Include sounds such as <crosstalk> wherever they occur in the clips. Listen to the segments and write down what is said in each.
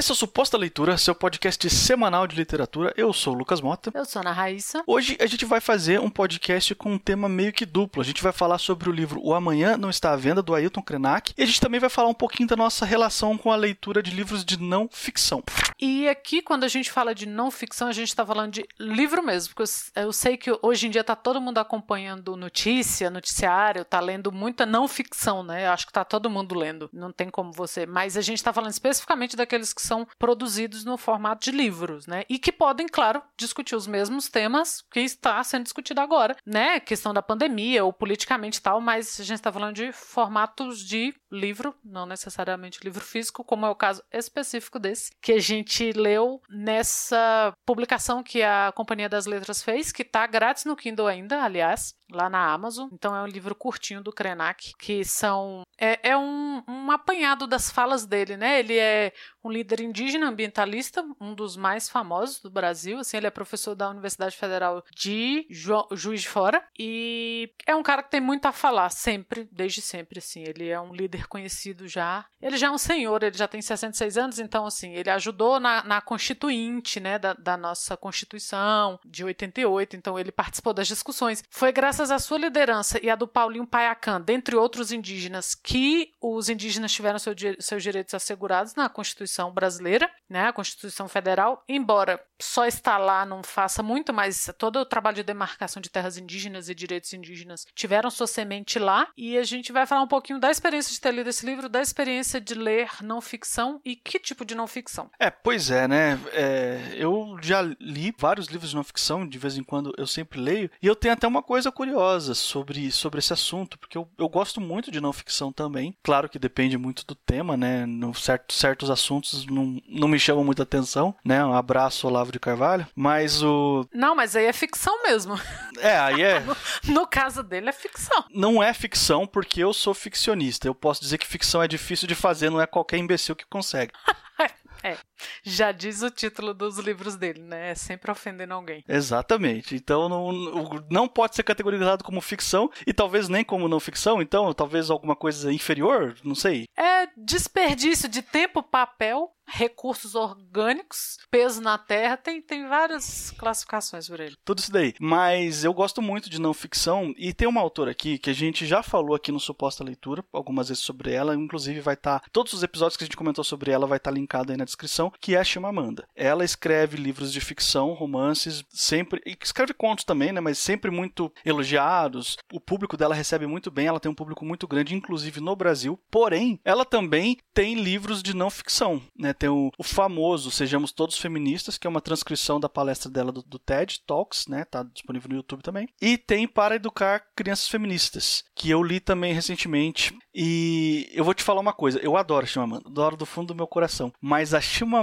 Esse é o Suposta Leitura, seu podcast semanal de literatura. Eu sou o Lucas Mota. Eu sou a Ana Raíssa. Hoje a gente vai fazer um podcast com um tema meio que duplo. A gente vai falar sobre o livro O Amanhã Não Está à Venda, do Ailton Krenak. E a gente também vai falar um pouquinho da nossa relação com a leitura de livros de não ficção. E aqui, quando a gente fala de não ficção, a gente está falando de livro mesmo. Porque eu sei que hoje em dia está todo mundo acompanhando notícia, noticiário, tá lendo muita não ficção, né? Eu acho que está todo mundo lendo. Não tem como você. Mas a gente está falando especificamente daqueles que são produzidos no formato de livros, né? E que podem, claro, discutir os mesmos temas que está sendo discutido agora, né? Questão da pandemia ou politicamente tal, mas a gente está falando de formatos de livro, não necessariamente livro físico, como é o caso específico desse, que a gente leu nessa publicação que a Companhia das Letras fez, que está grátis no Kindle ainda, aliás, lá na Amazon. Então é um livro curtinho do Krenak, que são é, é um, um apanhado das falas dele, né? Ele é um líder indígena ambientalista, um dos mais famosos do Brasil. Assim, ele é professor da Universidade Federal de Ju Juiz de Fora e é um cara que tem muito a falar, sempre, desde sempre. Assim, ele é um líder conhecido já. Ele já é um senhor, ele já tem 66 anos, então assim, ele ajudou na, na constituinte, né, da, da nossa Constituição de 88. Então ele participou das discussões. Foi graças à sua liderança e à do Paulinho Paiacan, dentre outros indígenas, que os indígenas tiveram seu, seus direitos assegurados na Constituição Constituição brasileira, né, a Constituição Federal, embora só está lá não faça muito, mas todo o trabalho de demarcação de terras indígenas e direitos indígenas tiveram sua semente lá. E a gente vai falar um pouquinho da experiência de ter lido esse livro, da experiência de ler não ficção e que tipo de não ficção. É, pois é, né? É, eu já li vários livros de não ficção, de vez em quando eu sempre leio, e eu tenho até uma coisa curiosa sobre, sobre esse assunto, porque eu, eu gosto muito de não ficção também. Claro que depende muito do tema, né? No certo, certos assuntos assuntos não, não me chamam muita atenção, né? Um abraço, Olavo de Carvalho. Mas o. Não, mas aí é ficção mesmo. É, aí é. <laughs> no, no caso dele é ficção. Não é ficção porque eu sou ficcionista. Eu posso dizer que ficção é difícil de fazer, não é qualquer imbecil que consegue. <laughs> É, já diz o título dos livros dele, né? É sempre ofendendo alguém. Exatamente. Então não, não pode ser categorizado como ficção e talvez nem como não ficção, então talvez alguma coisa inferior, não sei. É desperdício de tempo, papel recursos orgânicos, peso na terra, tem, tem várias classificações por ele. Tudo isso daí. Mas eu gosto muito de não ficção e tem uma autora aqui que a gente já falou aqui no Suposta Leitura algumas vezes sobre ela, inclusive vai estar, tá, todos os episódios que a gente comentou sobre ela vai estar tá linkado aí na descrição, que é a Chimamanda. Ela escreve livros de ficção, romances, sempre, e escreve contos também, né, mas sempre muito elogiados. O público dela recebe muito bem, ela tem um público muito grande, inclusive no Brasil. Porém, ela também tem livros de não ficção, né? tem o, o, famoso Sejamos Todos Feministas, que é uma transcrição da palestra dela do, do, TED Talks, né? Tá disponível no YouTube também. E tem Para Educar Crianças Feministas, que eu li também recentemente. E eu vou te falar uma coisa, eu adoro a Chimamanda, adoro do fundo do meu coração. Mas a Chimamanda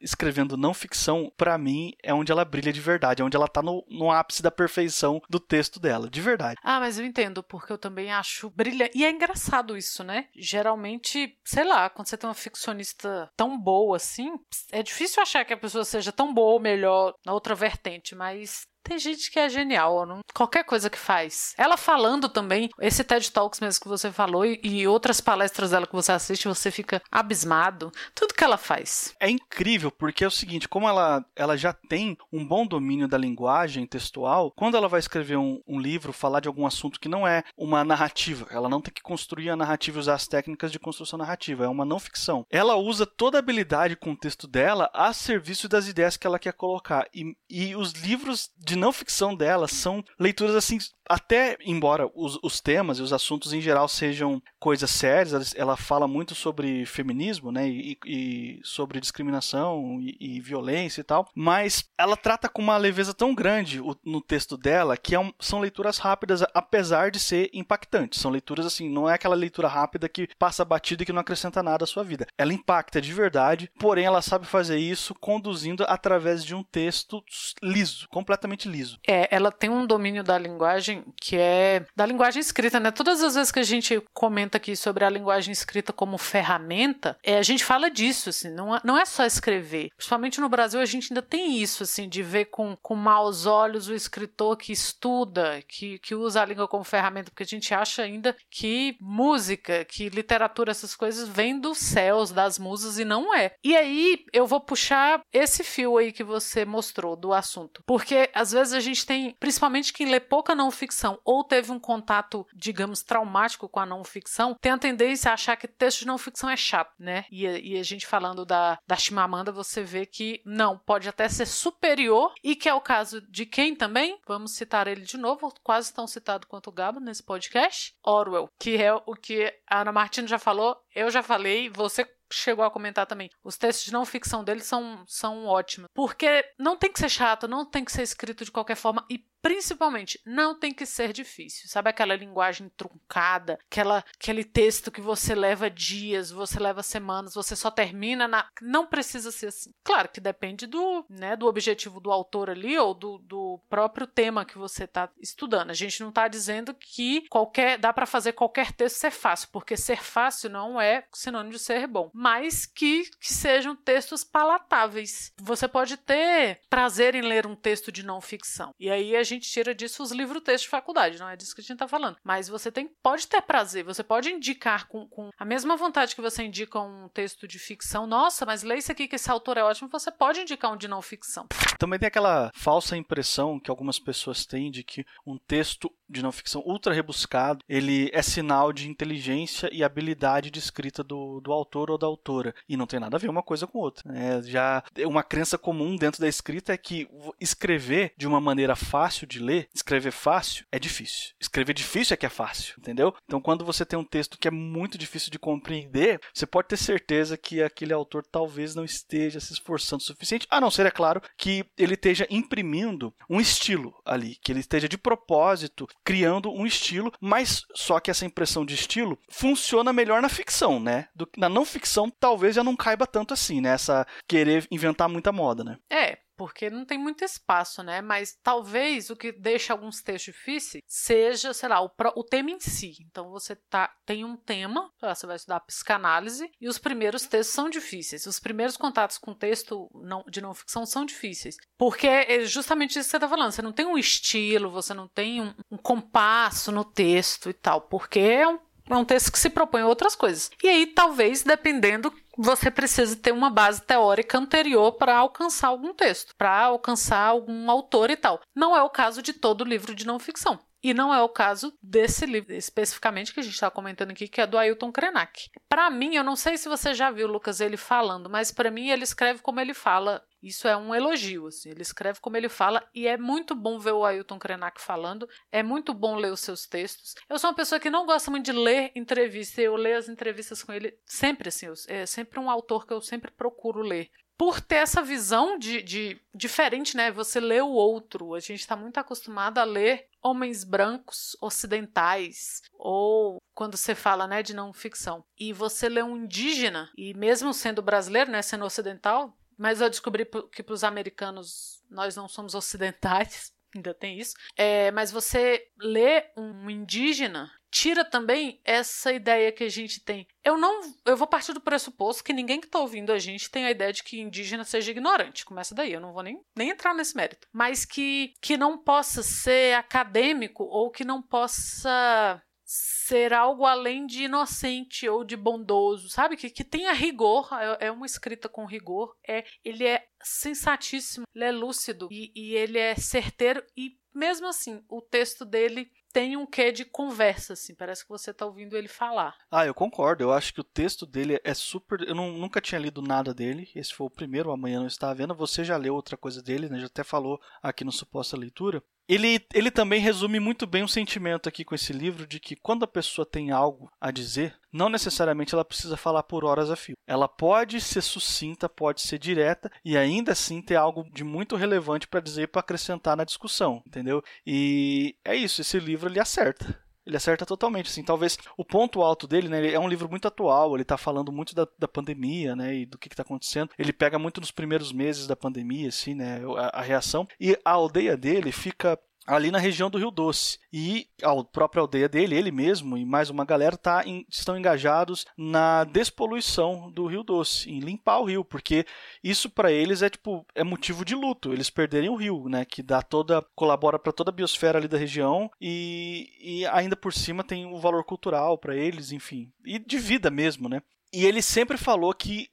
escrevendo não ficção, para mim, é onde ela brilha de verdade, é onde ela tá no, no ápice da perfeição do texto dela, de verdade. Ah, mas eu entendo, porque eu também acho brilhante. E é engraçado isso, né? Geralmente, sei lá, quando você tem uma ficcionista tão boa assim, é difícil achar que a pessoa seja tão boa ou melhor na outra vertente, mas tem gente que é genial, não? qualquer coisa que faz. Ela falando também, esse TED Talks mesmo que você falou e, e, outras palestras dela que você assiste, você fica abismado. Tudo que ela faz. É incrível, porque é o seguinte, como ela, ela já tem um bom domínio da linguagem textual, quando ela vai escrever um, um livro, falar de algum assunto que não é uma narrativa, ela não tem que construir a narrativa e usar as técnicas de construção narrativa, é uma não ficção. Ela usa toda a habilidade com o texto dela a serviço das ideias que ela quer colocar. E, e os livros de de não ficção dela são leituras assim até embora os, os, temas e os assuntos em geral sejam coisas sérias, ela fala muito sobre feminismo, né, e, e sobre discriminação e, e, violência e tal, mas ela trata com uma leveza tão grande o, no texto dela que é um, são leituras rápidas, apesar de ser impactantes. São leituras assim, não é aquela leitura rápida que passa batida e que não acrescenta nada à sua vida. Ela impacta de verdade, porém ela sabe fazer isso conduzindo através de um texto liso, completamente liso. É, ela tem um domínio da linguagem linguagem que é da linguagem escrita, né? Todas as vezes que a gente comenta aqui sobre a linguagem escrita como ferramenta, é, a gente fala disso, assim, não, é, não é só escrever. Principalmente no Brasil, a gente ainda tem isso, assim, de ver com, com maus olhos o escritor que estuda, que, que usa a língua como ferramenta, porque a gente acha ainda que música, que literatura, essas coisas vêm dos céus, das musas, e não é. E aí eu vou puxar esse fio aí que você mostrou do assunto. Porque às vezes a gente tem, principalmente quem lê pouca não ficção ou teve um contato, digamos, traumático com a não ficção, tem a tendência a achar que texto de não ficção é chato, né? E, e a gente falando da, da Chimamanda, você vê que não, pode até ser superior, e que é o caso de quem também? Vamos citar ele de novo, quase tão citado quanto o Gabo nesse podcast, Orwell, que é o que a Ana Martina já falou, eu já falei, você chegou a comentar também. Os textos de não ficção dele são, são ótimos. Porque não tem que ser chato, não tem que ser escrito de qualquer forma. E Principalmente, não tem que ser difícil. Sabe aquela linguagem truncada, aquela, aquele texto que você leva dias, você leva semanas, você só termina na. Não precisa ser assim. Claro que depende do, né, do objetivo do autor ali ou do, do próprio tema que você está estudando. A gente não está dizendo que qualquer dá para fazer qualquer texto ser fácil, porque ser fácil não é sinônimo de ser bom, mas que, que sejam textos palatáveis. Você pode ter prazer em ler um texto de não ficção. E aí a gente tira disso os livros-textos de faculdade, não é disso que a gente está falando. Mas você tem, pode ter prazer, você pode indicar com, com a mesma vontade que você indica um texto de ficção. Nossa, mas lê isso aqui que esse autor é ótimo, você pode indicar um de não ficção. Também tem aquela falsa impressão que algumas pessoas têm de que um texto de não ficção ultra rebuscado, ele é sinal de inteligência e habilidade de escrita do, do autor ou da autora. E não tem nada a ver uma coisa com outra. Né? Já uma crença comum dentro da escrita é que escrever de uma maneira fácil de ler, escrever fácil é difícil. Escrever difícil é que é fácil, entendeu? Então quando você tem um texto que é muito difícil de compreender, você pode ter certeza que aquele autor talvez não esteja se esforçando o suficiente, a não ser, é claro, que ele esteja imprimindo um estilo ali, que ele esteja de propósito criando um estilo, mas só que essa impressão de estilo funciona melhor na ficção, né? Do, na não ficção talvez já não caiba tanto assim, né? Essa querer inventar muita moda, né? É, porque não tem muito espaço, né? Mas talvez o que deixa alguns textos difíceis seja, sei lá, o, o tema em si. Então você tá, tem um tema, você vai estudar psicanálise, e os primeiros textos são difíceis. Os primeiros contatos com texto não, de não ficção são difíceis. Porque é justamente isso que você está falando. Você não tem um estilo, você não tem um, um compasso no texto e tal. Porque é um é um texto que se propõe outras coisas. E aí, talvez, dependendo, você precisa ter uma base teórica anterior para alcançar algum texto, para alcançar algum autor e tal. Não é o caso de todo livro de não ficção. E não é o caso desse livro especificamente que a gente está comentando aqui, que é do Ailton Krenak. Para mim, eu não sei se você já viu, Lucas, ele falando, mas para mim ele escreve como ele fala. Isso é um elogio, assim. Ele escreve como ele fala e é muito bom ver o Ailton Krenak falando. É muito bom ler os seus textos. Eu sou uma pessoa que não gosta muito de ler entrevista. Eu leio as entrevistas com ele sempre, assim. É sempre um autor que eu sempre procuro ler por ter essa visão de, de, diferente, né? Você lê o outro. A gente está muito acostumado a ler homens brancos ocidentais ou quando você fala, né, de não ficção. E você lê um indígena e mesmo sendo brasileiro, né, sendo ocidental, mas eu descobri que para os americanos nós não somos ocidentais. <laughs> Ainda tem isso. É, mas você lê um indígena tira também essa ideia que a gente tem. Eu não, eu vou partir do pressuposto que ninguém que está ouvindo a gente tem a ideia de que indígena seja ignorante. Começa daí, eu não vou nem, nem entrar nesse mérito. Mas que, que não possa ser acadêmico ou que não possa ser algo além de inocente ou de bondoso, sabe? Que, que tenha rigor, é, é uma escrita com rigor, é ele é sensatíssimo, ele é lúcido e, e ele é certeiro e mesmo assim, o texto dele tem um quê de conversa, assim, parece que você está ouvindo ele falar. Ah, eu concordo. Eu acho que o texto dele é super. Eu não, nunca tinha lido nada dele. Esse foi o primeiro, amanhã não estava vendo. Você já leu outra coisa dele, né? Já até falou aqui no Suposta Leitura. Ele, ele também resume muito bem o sentimento aqui com esse livro de que quando a pessoa tem algo a dizer, não necessariamente ela precisa falar por horas a fio. Ela pode ser sucinta, pode ser direta e ainda assim ter algo de muito relevante para dizer para acrescentar na discussão, entendeu? E é isso, esse livro ele acerta. Ele acerta totalmente, assim, talvez o ponto alto dele, né, ele é um livro muito atual, ele está falando muito da, da pandemia, né, e do que está acontecendo. Ele pega muito nos primeiros meses da pandemia, assim, né, a, a reação. E a aldeia dele fica ali na região do Rio Doce. E a própria aldeia dele, ele mesmo e mais uma galera tá em, estão engajados na despoluição do Rio Doce, em limpar o rio, porque isso para eles é tipo é motivo de luto, eles perderem o rio, né, que dá toda colabora para toda a biosfera ali da região e, e ainda por cima tem o valor cultural para eles, enfim, e de vida mesmo, né? E ele sempre falou que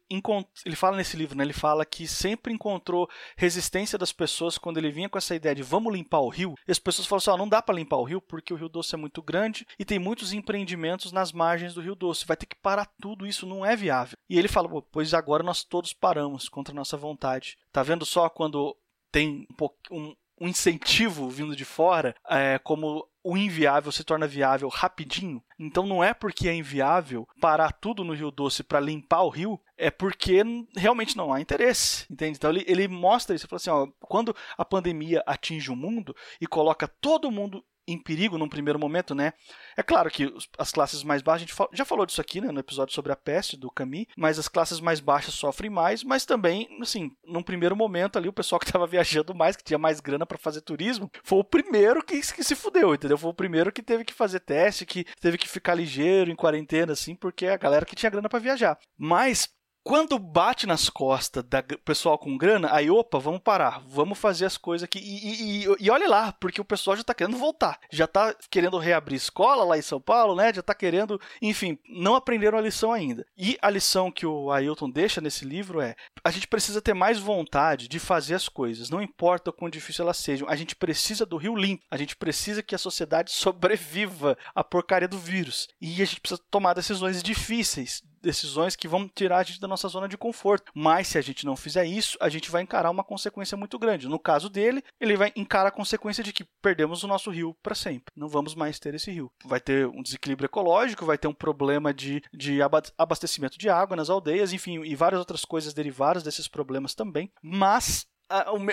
ele fala nesse livro, né? Ele fala que sempre encontrou resistência das pessoas quando ele vinha com essa ideia de vamos limpar o rio. E as pessoas falam assim: não dá para limpar o rio porque o Rio Doce é muito grande e tem muitos empreendimentos nas margens do Rio Doce. Vai ter que parar tudo, isso não é viável. E ele fala: pois agora nós todos paramos contra a nossa vontade. Tá vendo só quando tem um, um, um incentivo vindo de fora, é, como o inviável se torna viável rapidinho. Então não é porque é inviável parar tudo no Rio Doce para limpar o rio, é porque realmente não há interesse, entende? Então ele, ele mostra isso, ele fala assim, ó, quando a pandemia atinge o mundo e coloca todo mundo em perigo num primeiro momento, né? É claro que as classes mais baixas, a gente já falou disso aqui, né, no episódio sobre a peste do Camus, mas as classes mais baixas sofrem mais, mas também, assim, num primeiro momento ali, o pessoal <laughs> que estava viajando mais, que tinha mais grana para fazer turismo, foi o primeiro que, que se fudeu, entendeu? Foi o primeiro que teve que fazer teste, que teve que ficar ligeiro em quarentena, assim, porque a galera que tinha grana para viajar. Mas quando bate nas costas da pessoal com grana, aí, opa, vamos parar, vamos fazer as coisas aqui. E, e, e olha lá, porque o pessoal já tá querendo voltar. Já tá querendo reabrir escola lá em São Paulo, né? Já tá querendo, enfim, não aprenderam a lição ainda. E a lição que o Ailton deixa nesse livro é: a gente precisa ter mais vontade de fazer as coisas, não importa o quão difícil elas sejam. A gente precisa do rio limpo, a gente precisa que a sociedade <laughs> sobreviva à porcaria do vírus. E a gente precisa tomar decisões difíceis, decisões que vão tirar a gente da nossa zona de conforto. Mas se a gente não fizer isso, a gente vai encarar uma consequência muito grande. No caso dele, ele vai encarar a consequência de que perdemos o nosso rio para sempre. Não vamos mais ter esse rio. Vai ter um desequilíbrio ecológico, vai ter um problema de, de abastecimento de água nas aldeias, enfim, e várias outras coisas derivadas desses problemas também. Mas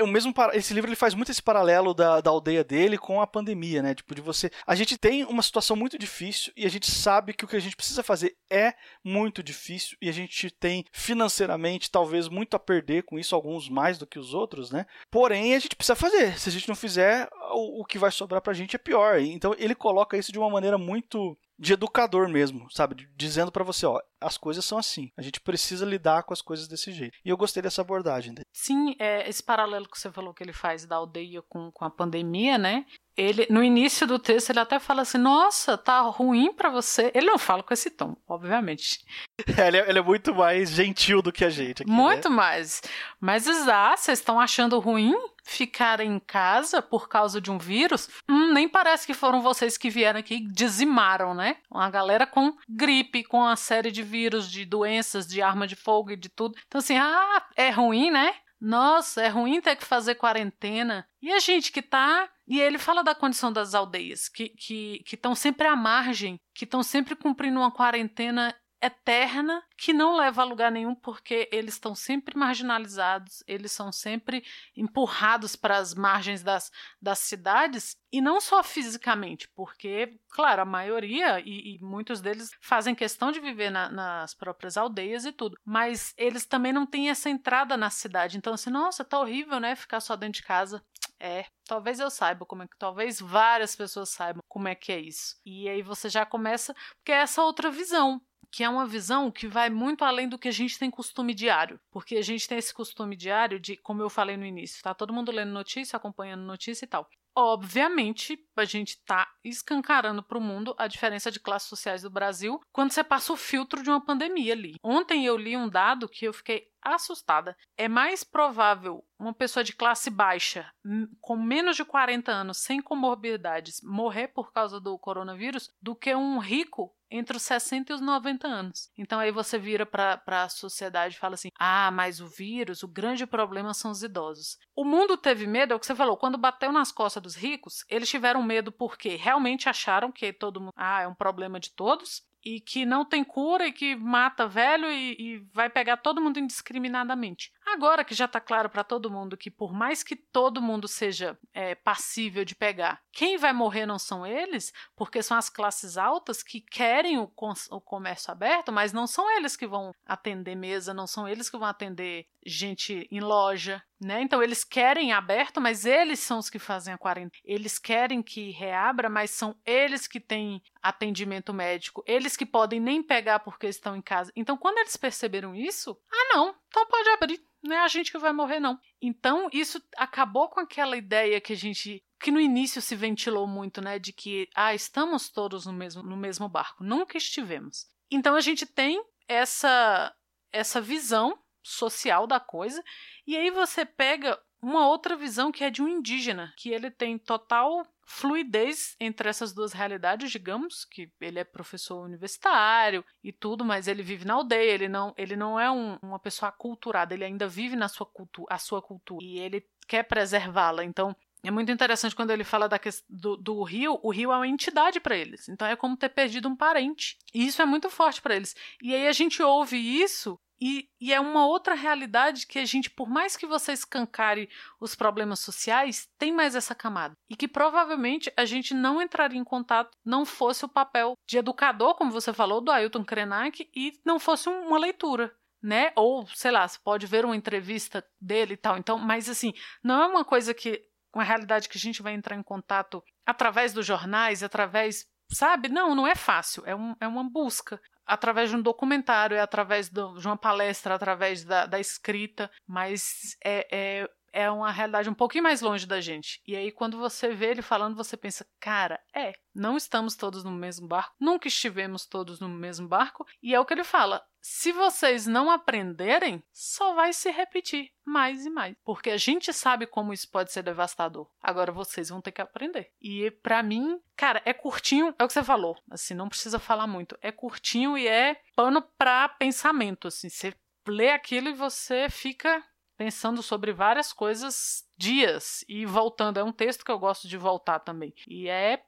o mesmo esse livro ele faz muito esse paralelo da, da aldeia dele com a pandemia, né? Tipo de você, a gente tem uma situação muito difícil e a gente sabe que o que a gente precisa fazer é muito difícil e a gente tem financeiramente talvez muito a perder com isso, alguns mais do que os outros, né? Porém a gente precisa fazer. Se a gente não fizer, o, o que vai sobrar pra gente é pior. Então ele coloca isso de uma maneira muito de educador mesmo, sabe? Dizendo para você, ó, as coisas são assim. A gente precisa lidar com as coisas desse jeito. E eu gostei dessa abordagem dele. Sim, é, esse paralelo que você falou que ele faz da aldeia com, com a pandemia, né? Ele, no início do texto, ele até fala assim: Nossa, tá ruim para você. Ele não fala com esse tom, obviamente. <laughs> Ele, é, ele, é, muito mais gentil do que a gente. Aqui, muito né? mais. Mas, ah, vocês estão achando ruim? ficar em casa por causa de um vírus, hum, nem parece que foram vocês que vieram aqui e dizimaram, né? Uma galera com gripe, com uma série de vírus, de doenças, de arma de fogo e de tudo. Então, assim, ah, é ruim, né? Nossa, é ruim ter que fazer quarentena. E a gente que tá. E ele fala da condição das aldeias, que estão que, que sempre à margem, que estão sempre cumprindo uma quarentena eterna que não leva a lugar nenhum porque eles estão sempre marginalizados, eles são sempre empurrados para as margens das, das cidades e não só fisicamente, porque, claro, a maioria e, e muitos deles fazem questão de viver na, nas próprias aldeias e tudo, mas eles também não têm essa entrada na cidade. Então, assim, nossa, tá horrível, né? Ficar só dentro de casa. É, talvez eu saiba como é que, talvez várias pessoas saibam como é que é isso. E aí você já começa, porque é essa outra visão que é uma visão que vai muito além do que a gente tem costume diário. Porque a gente tem esse costume diário de, como eu falei no início, tá todo mundo lendo notícia, acompanhando notícia e tal. Obviamente, a gente está escancarando para o mundo a diferença de classes sociais do Brasil quando você passa o filtro de uma pandemia ali. Ontem eu li um dado que eu fiquei assustada. É mais provável uma pessoa de classe baixa, com menos de 40 anos, sem comorbidades, morrer por causa do coronavírus do que um rico entre os 60 e os 90 anos. Então aí você vira para a sociedade e fala assim: ah, mas o vírus, o grande problema são os idosos. O mundo teve medo, é o que você falou, quando bateu nas costas dos ricos, eles tiveram medo porque realmente acharam que todo mundo, ah, é um problema de todos, e que não tem cura e que mata velho e, e vai pegar todo mundo indiscriminadamente. Agora que já está claro para todo mundo que, por mais que todo mundo seja é, passível de pegar, quem vai morrer não são eles, porque são as classes altas que querem o, o comércio aberto, mas não são eles que vão atender mesa, não são eles que vão atender gente em loja. Né? Então eles querem aberto, mas eles são os que fazem a quarentena. Eles querem que reabra, mas são eles que têm atendimento médico. Eles que podem nem pegar porque estão em casa. Então quando eles perceberam isso, ah não, então pode abrir. Não é a gente que vai morrer não. Então isso acabou com aquela ideia que a gente que no início se ventilou muito, né, de que ah, estamos todos no mesmo no mesmo barco. Nunca estivemos. Então a gente tem essa essa visão social da coisa e aí você pega uma outra visão que é de um indígena, que ele tem total fluidez entre essas duas realidades, digamos, que ele é professor universitário e tudo, mas ele vive na aldeia, ele não, ele não é um, uma pessoa aculturada, ele ainda vive na sua cultura, a sua cultura e ele quer preservá-la. Então, é muito interessante quando ele fala da do, do rio, o rio é uma entidade para eles. Então é como ter perdido um parente. E isso é muito forte para eles. E aí a gente ouve isso e, e, é uma outra realidade que a gente, por mais que você escancare os problemas sociais, tem mais essa camada. E que provavelmente a gente não entraria em contato não fosse o papel de educador, como você falou, do Ailton Krenak, e não fosse uma leitura. Né? Ou, sei lá, você pode ver uma entrevista dele e tal. Então, mas assim, não é uma coisa que. uma realidade que a gente vai entrar em contato através dos jornais, através sabe? Não, não é fácil, é, um, é uma busca através de um documentário, é através de uma palestra, através da, da escrita, mas é, é, é uma realidade um pouquinho mais longe da gente. E aí, quando você vê ele falando, você pensa, cara, é, não estamos todos no mesmo barco, nunca estivemos todos no mesmo barco, e é o que ele fala. Se vocês não aprenderem, só vai se repetir mais e mais. Porque a gente sabe como isso pode ser devastador. Agora vocês vão ter que aprender. E para mim, cara, é curtinho, é o que você falou. Assim, não precisa falar muito. É curtinho e é pano para pensamento, assim. Você lê aquilo e você fica pensando sobre várias coisas dias e voltando. É um texto que eu gosto de voltar também. E é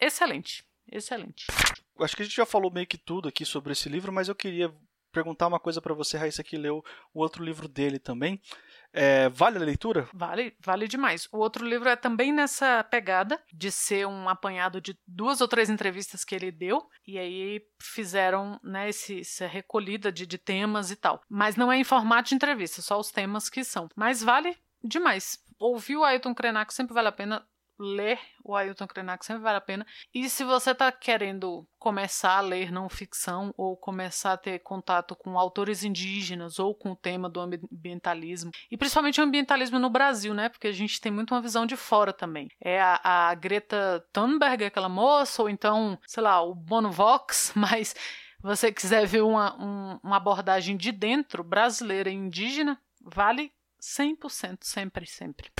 excelente. Excelente. Acho que a gente já falou meio que tudo aqui sobre esse livro, mas eu queria perguntar uma coisa para você, Raíssa, que leu o outro livro dele também. É, vale a leitura? Vale, vale demais. O outro livro é também nessa pegada de ser um apanhado de duas ou três entrevistas que ele deu, e aí fizeram né, esse, essa recolhida de, de temas e tal. Mas não é em formato de entrevista, só os temas que são. Mas vale demais. Ouvir o Ailton Krenak sempre vale a pena ler o Ailton Krenak sempre vale a pena. E se você está querendo começar a ler não ficção ou começar a ter contato com autores indígenas ou com o tema do ambientalismo, e principalmente o ambientalismo no Brasil, né? Porque a gente tem muito uma visão de fora também. É a, a Greta Thunberg, aquela moça, ou então, sei lá, o Bono Vox, <laughs> mas você quiser ver uma, um, uma abordagem de dentro, brasileira e indígena, vale 100%, sempre, sempre.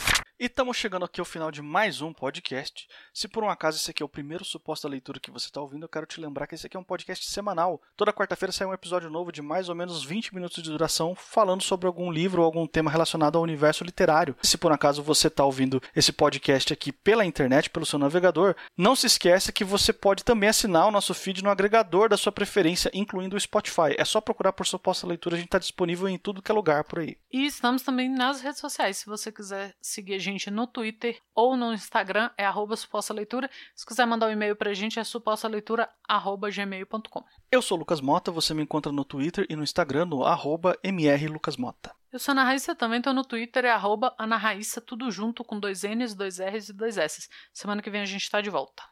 E estamos chegando aqui ao final de mais um podcast. Se por um acaso esse aqui é o primeiro suposto leitura que você está ouvindo, eu quero te lembrar que esse aqui é um podcast semanal. Toda quarta-feira sai um episódio novo de mais ou menos 20 minutos de duração, falando sobre algum livro ou algum tema relacionado ao universo literário. Se por um acaso você está ouvindo esse podcast aqui pela internet, pelo seu navegador, não se esqueça que você pode também assinar o nosso feed no agregador da sua preferência, incluindo o Spotify. É só procurar por suposta leitura, a gente está disponível em tudo que é lugar por aí. E estamos também nas redes sociais, se você quiser seguir a gente no Twitter ou no Instagram, é arroba suposta leitura. Se quiser mandar um e-mail pra gente, é supostaleitura.gmail.com. Eu sou o Lucas Mota, você me encontra no Twitter e no Instagram no arroba mrlucasmota. Eu sou a Ana Raíssa, também estou no Twitter, é arroba Ana Raíssa, tudo junto com dois N's, dois R's e dois S's. Semana que vem a gente está de volta.